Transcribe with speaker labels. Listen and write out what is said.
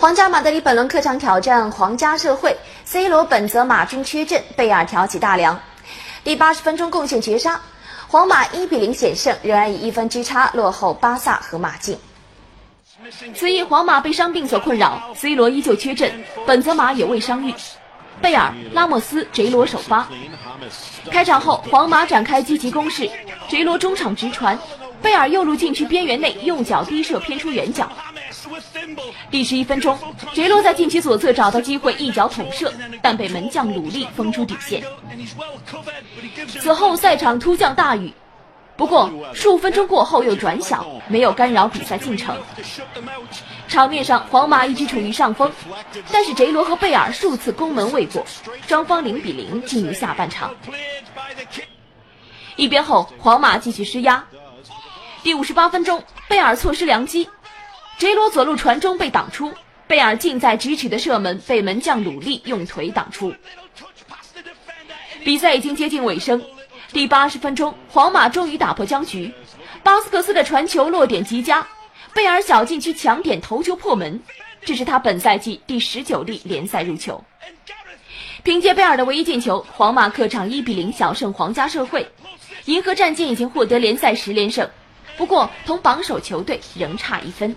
Speaker 1: 皇家马德里本轮客场挑战皇家社会，C 罗、本泽马均缺阵，贝尔挑起大梁。第八十分钟贡献绝杀，皇马一比零险胜，仍然以一分之差落后巴萨和马竞。
Speaker 2: 此役皇马被伤病所困扰，C 罗依旧缺阵，本泽马也未伤愈，贝尔、拉莫斯、贼罗首发。开场后，皇马展开积极攻势，贼罗中场直传，贝尔右路禁区边缘内用脚低射偏出远角。第十一分钟，杰罗在禁区左侧找到机会，一脚捅射，但被门将鲁利封出底线。此后赛场突降大雨，不过数分钟过后又转小，没有干扰比赛进程。场面上，皇马一直处于上风，但是杰罗和贝尔数次攻门未果，双方零比零进入下半场。一边后，皇马继续施压。第五十八分钟，贝尔错失良机。杰罗左路传中被挡出，贝尔近在咫尺的射门被门将鲁利用腿挡出。比赛已经接近尾声，第八十分钟，皇马终于打破僵局，巴斯克斯的传球落点极佳，贝尔小禁区抢点头球破门，这是他本赛季第十九粒联赛入球。凭借贝尔的唯一进球，皇马客场一比零小胜皇家社会，银河战舰已经获得联赛十连胜，不过同榜首球队仍差一分。